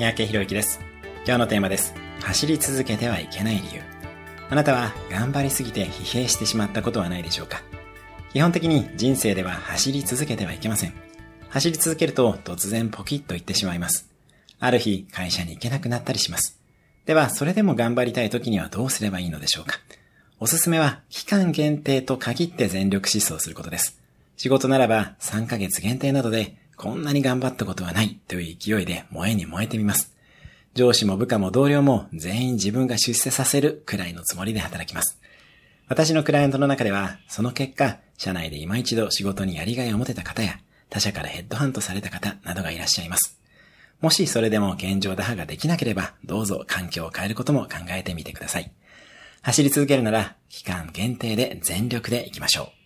三宅博之です。今日のテーマです。走り続けてはいけない理由。あなたは頑張りすぎて疲弊してしまったことはないでしょうか？基本的に人生では走り続けてはいけません。走り続けると突然ポキッと言ってしまいます。ある日会社に行けなくなったりします。では、それでも頑張りたい時にはどうすればいいのでしょうか？おすすめは期間限定と限って全力疾走することです。仕事ならば3ヶ月限定などでこんなに頑張ったことはないという勢いで燃えに燃えてみます。上司も部下も同僚も全員自分が出世させるくらいのつもりで働きます。私のクライアントの中では、その結果、社内で今一度仕事にやりがいを持てた方や、他社からヘッドハントされた方などがいらっしゃいます。もしそれでも現状打破ができなければ、どうぞ環境を変えることも考えてみてください。走り続けるなら、期間限定で全力で行きましょう。